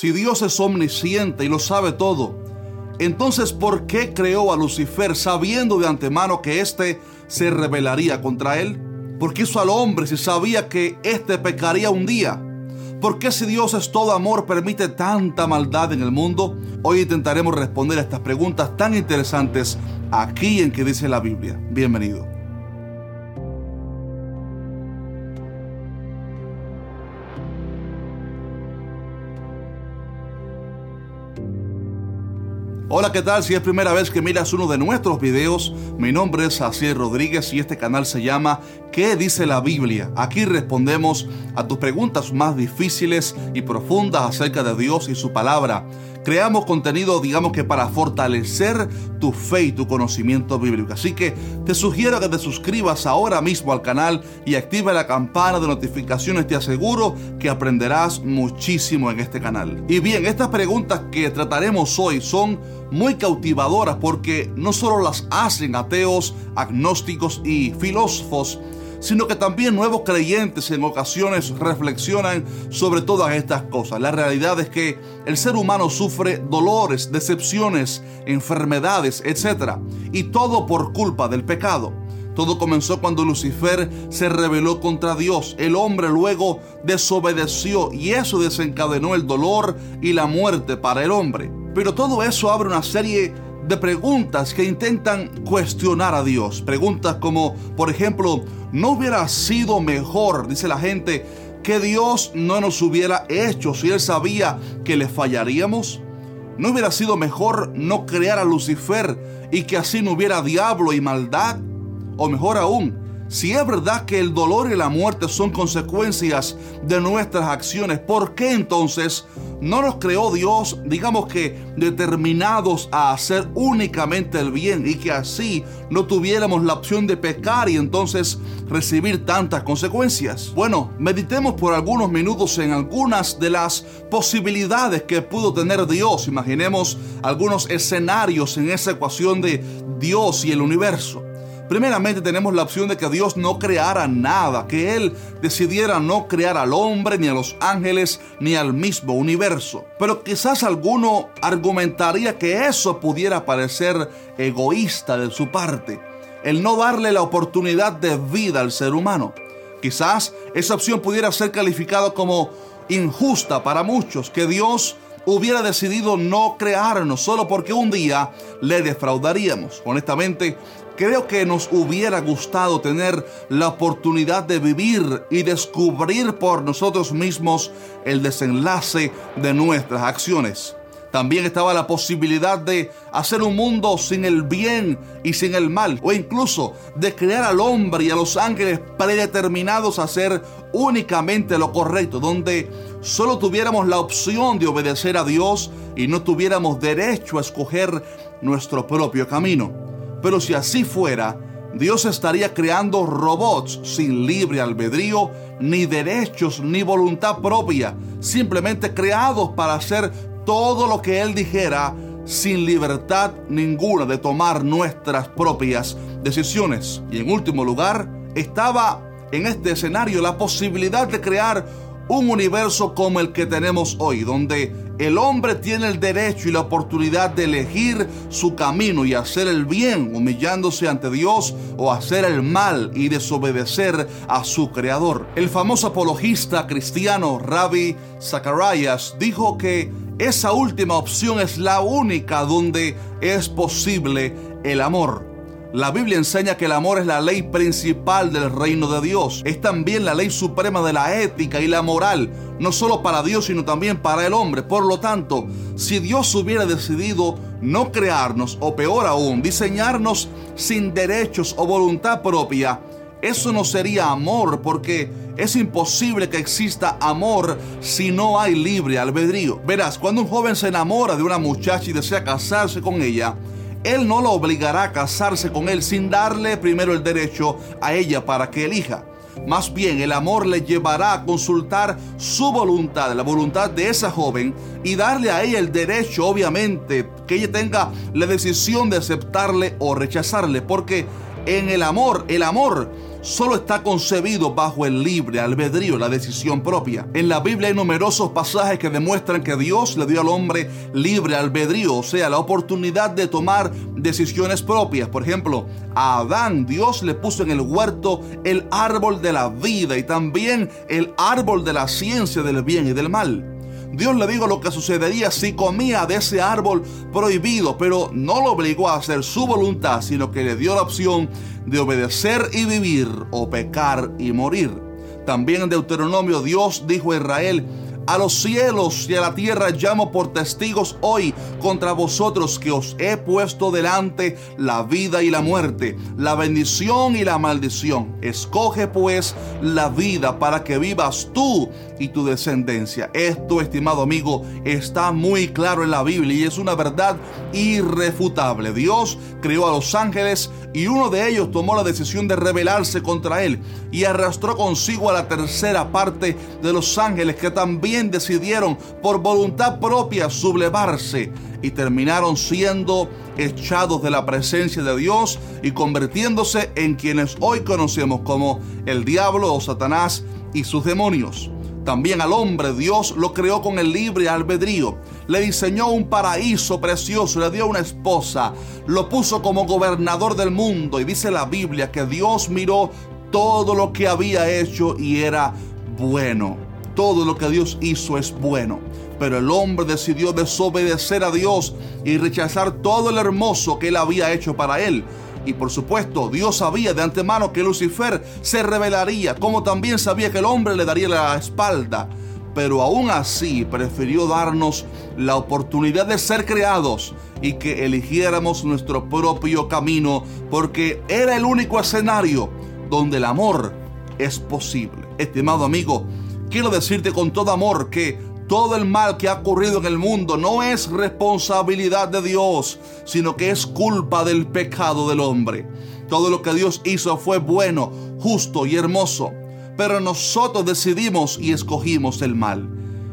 Si Dios es omnisciente y lo sabe todo, entonces ¿por qué creó a Lucifer sabiendo de antemano que éste se rebelaría contra él? ¿Por qué hizo al hombre si sabía que éste pecaría un día? ¿Por qué si Dios es todo amor permite tanta maldad en el mundo? Hoy intentaremos responder a estas preguntas tan interesantes aquí en que dice la Biblia. Bienvenido. Hola, ¿qué tal? Si es primera vez que miras uno de nuestros videos, mi nombre es Asier Rodríguez y este canal se llama ¿Qué dice la Biblia? Aquí respondemos a tus preguntas más difíciles y profundas acerca de Dios y su palabra. Creamos contenido, digamos que para fortalecer tu fe y tu conocimiento bíblico. Así que te sugiero que te suscribas ahora mismo al canal y active la campana de notificaciones. Te aseguro que aprenderás muchísimo en este canal. Y bien, estas preguntas que trataremos hoy son muy cautivadoras porque no solo las hacen ateos, agnósticos y filósofos, sino que también nuevos creyentes en ocasiones reflexionan sobre todas estas cosas. La realidad es que el ser humano sufre dolores, decepciones, enfermedades, etc. Y todo por culpa del pecado. Todo comenzó cuando Lucifer se rebeló contra Dios. El hombre luego desobedeció y eso desencadenó el dolor y la muerte para el hombre. Pero todo eso abre una serie de preguntas que intentan cuestionar a Dios. Preguntas como, por ejemplo, ¿no hubiera sido mejor, dice la gente, que Dios no nos hubiera hecho si Él sabía que le fallaríamos? ¿No hubiera sido mejor no crear a Lucifer y que así no hubiera diablo y maldad? O mejor aún, si es verdad que el dolor y la muerte son consecuencias de nuestras acciones, ¿por qué entonces no nos creó Dios, digamos que determinados a hacer únicamente el bien y que así no tuviéramos la opción de pecar y entonces recibir tantas consecuencias? Bueno, meditemos por algunos minutos en algunas de las posibilidades que pudo tener Dios. Imaginemos algunos escenarios en esa ecuación de Dios y el universo. Primeramente tenemos la opción de que Dios no creara nada, que Él decidiera no crear al hombre, ni a los ángeles, ni al mismo universo. Pero quizás alguno argumentaría que eso pudiera parecer egoísta de su parte, el no darle la oportunidad de vida al ser humano. Quizás esa opción pudiera ser calificada como injusta para muchos, que Dios hubiera decidido no crearnos solo porque un día le defraudaríamos. Honestamente, Creo que nos hubiera gustado tener la oportunidad de vivir y descubrir por nosotros mismos el desenlace de nuestras acciones. También estaba la posibilidad de hacer un mundo sin el bien y sin el mal, o incluso de crear al hombre y a los ángeles predeterminados a hacer únicamente lo correcto, donde solo tuviéramos la opción de obedecer a Dios y no tuviéramos derecho a escoger nuestro propio camino. Pero si así fuera, Dios estaría creando robots sin libre albedrío, ni derechos, ni voluntad propia, simplemente creados para hacer todo lo que Él dijera sin libertad ninguna de tomar nuestras propias decisiones. Y en último lugar, estaba en este escenario la posibilidad de crear un universo como el que tenemos hoy, donde el hombre tiene el derecho y la oportunidad de elegir su camino y hacer el bien, humillándose ante Dios, o hacer el mal y desobedecer a su creador. El famoso apologista cristiano Rabbi Zacharias dijo que esa última opción es la única donde es posible el amor. La Biblia enseña que el amor es la ley principal del reino de Dios. Es también la ley suprema de la ética y la moral, no solo para Dios, sino también para el hombre. Por lo tanto, si Dios hubiera decidido no crearnos, o peor aún, diseñarnos sin derechos o voluntad propia, eso no sería amor, porque es imposible que exista amor si no hay libre albedrío. Verás, cuando un joven se enamora de una muchacha y desea casarse con ella, él no la obligará a casarse con él sin darle primero el derecho a ella para que elija. Más bien el amor le llevará a consultar su voluntad, la voluntad de esa joven, y darle a ella el derecho, obviamente, que ella tenga la decisión de aceptarle o rechazarle. Porque en el amor, el amor solo está concebido bajo el libre albedrío, la decisión propia. En la Biblia hay numerosos pasajes que demuestran que Dios le dio al hombre libre albedrío, o sea, la oportunidad de tomar decisiones propias. Por ejemplo, a Adán Dios le puso en el huerto el árbol de la vida y también el árbol de la ciencia del bien y del mal. Dios le dijo lo que sucedería si comía de ese árbol prohibido, pero no lo obligó a hacer su voluntad, sino que le dio la opción de obedecer y vivir o pecar y morir. También en Deuteronomio Dios dijo a Israel, a los cielos y a la tierra llamo por testigos hoy contra vosotros que os he puesto delante la vida y la muerte, la bendición y la maldición. Escoge pues la vida para que vivas tú y tu descendencia. Esto, estimado amigo, está muy claro en la Biblia y es una verdad irrefutable. Dios creó a los ángeles y uno de ellos tomó la decisión de rebelarse contra él y arrastró consigo a la tercera parte de los ángeles que decidieron por voluntad propia sublevarse y terminaron siendo echados de la presencia de Dios y convirtiéndose en quienes hoy conocemos como el diablo o Satanás y sus demonios. También al hombre Dios lo creó con el libre albedrío. Le diseñó un paraíso precioso, le dio una esposa, lo puso como gobernador del mundo y dice la Biblia que Dios miró todo lo que había hecho y era bueno. Todo lo que Dios hizo es bueno. Pero el hombre decidió desobedecer a Dios y rechazar todo lo hermoso que él había hecho para él. Y por supuesto, Dios sabía de antemano que Lucifer se rebelaría, como también sabía que el hombre le daría la espalda. Pero aún así prefirió darnos la oportunidad de ser creados y que eligiéramos nuestro propio camino, porque era el único escenario donde el amor es posible. Estimado amigo, quiero decirte con todo amor que todo el mal que ha ocurrido en el mundo no es responsabilidad de Dios, sino que es culpa del pecado del hombre. Todo lo que Dios hizo fue bueno, justo y hermoso, pero nosotros decidimos y escogimos el mal.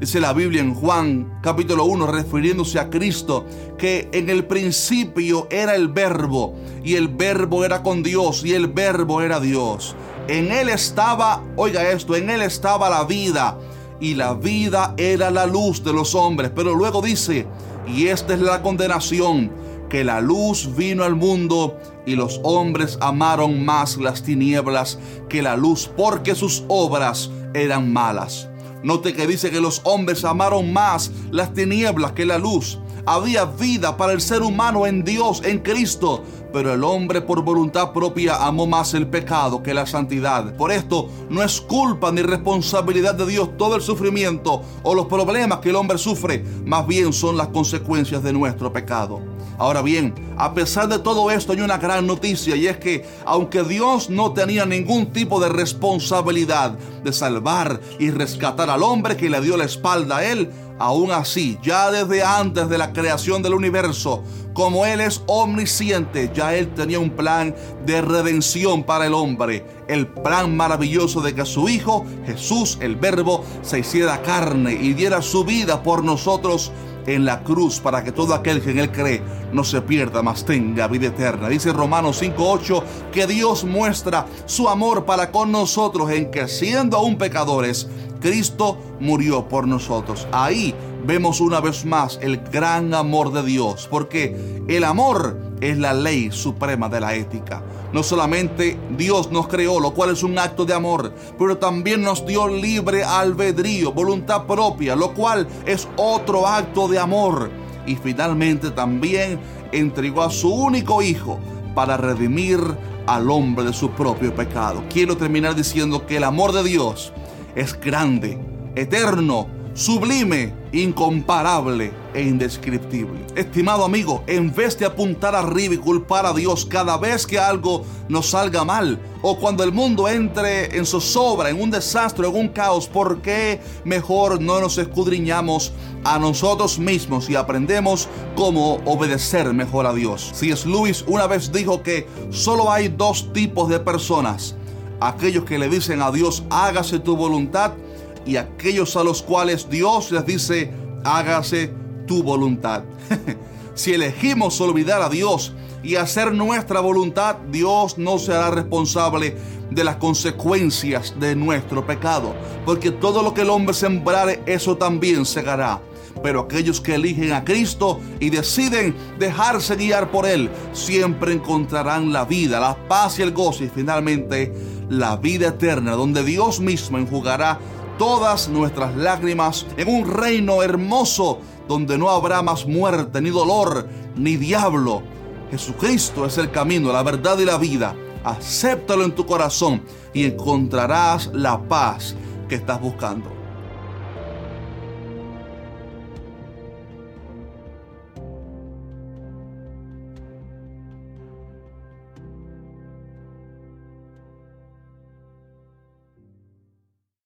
Dice la Biblia en Juan capítulo 1 refiriéndose a Cristo que en el principio era el verbo y el verbo era con Dios y el verbo era Dios. En él estaba, oiga esto, en él estaba la vida y la vida era la luz de los hombres. Pero luego dice, y esta es la condenación, que la luz vino al mundo y los hombres amaron más las tinieblas que la luz porque sus obras eran malas. Note que dice que los hombres amaron más las tinieblas que la luz. Había vida para el ser humano en Dios, en Cristo, pero el hombre por voluntad propia amó más el pecado que la santidad. Por esto no es culpa ni responsabilidad de Dios todo el sufrimiento o los problemas que el hombre sufre, más bien son las consecuencias de nuestro pecado. Ahora bien, a pesar de todo esto hay una gran noticia y es que aunque Dios no tenía ningún tipo de responsabilidad de salvar y rescatar al hombre que le dio la espalda a él, aún así, ya desde antes de la creación del universo, como Él es omnisciente, ya Él tenía un plan de redención para el hombre. El plan maravilloso de que su Hijo, Jesús, el Verbo, se hiciera carne y diera su vida por nosotros en la cruz para que todo aquel que en Él cree no se pierda, mas tenga vida eterna. Dice Romanos 5.8 que Dios muestra su amor para con nosotros en que siendo aún pecadores, Cristo murió por nosotros. Ahí vemos una vez más el gran amor de Dios, porque el amor es la ley suprema de la ética. No solamente Dios nos creó, lo cual es un acto de amor, pero también nos dio libre albedrío, voluntad propia, lo cual es otro acto de amor. Y finalmente también entregó a su único hijo para redimir al hombre de su propio pecado. Quiero terminar diciendo que el amor de Dios es grande, eterno, sublime, incomparable e indescriptible. Estimado amigo, en vez de apuntar arriba y culpar a Dios cada vez que algo nos salga mal o cuando el mundo entre en zozobra, en un desastre, en un caos, ¿por qué mejor no nos escudriñamos a nosotros mismos y aprendemos cómo obedecer mejor a Dios? Si es Luis una vez dijo que solo hay dos tipos de personas aquellos que le dicen a Dios, hágase tu voluntad, y aquellos a los cuales Dios les dice, hágase tu voluntad. si elegimos olvidar a Dios y hacer nuestra voluntad, Dios no será responsable de las consecuencias de nuestro pecado, porque todo lo que el hombre sembrare, eso también segará. Pero aquellos que eligen a Cristo y deciden dejarse guiar por Él, siempre encontrarán la vida, la paz y el gozo y finalmente la vida eterna, donde Dios mismo enjugará todas nuestras lágrimas en un reino hermoso donde no habrá más muerte, ni dolor, ni diablo. Jesucristo es el camino, la verdad y la vida. Acéptalo en tu corazón y encontrarás la paz que estás buscando.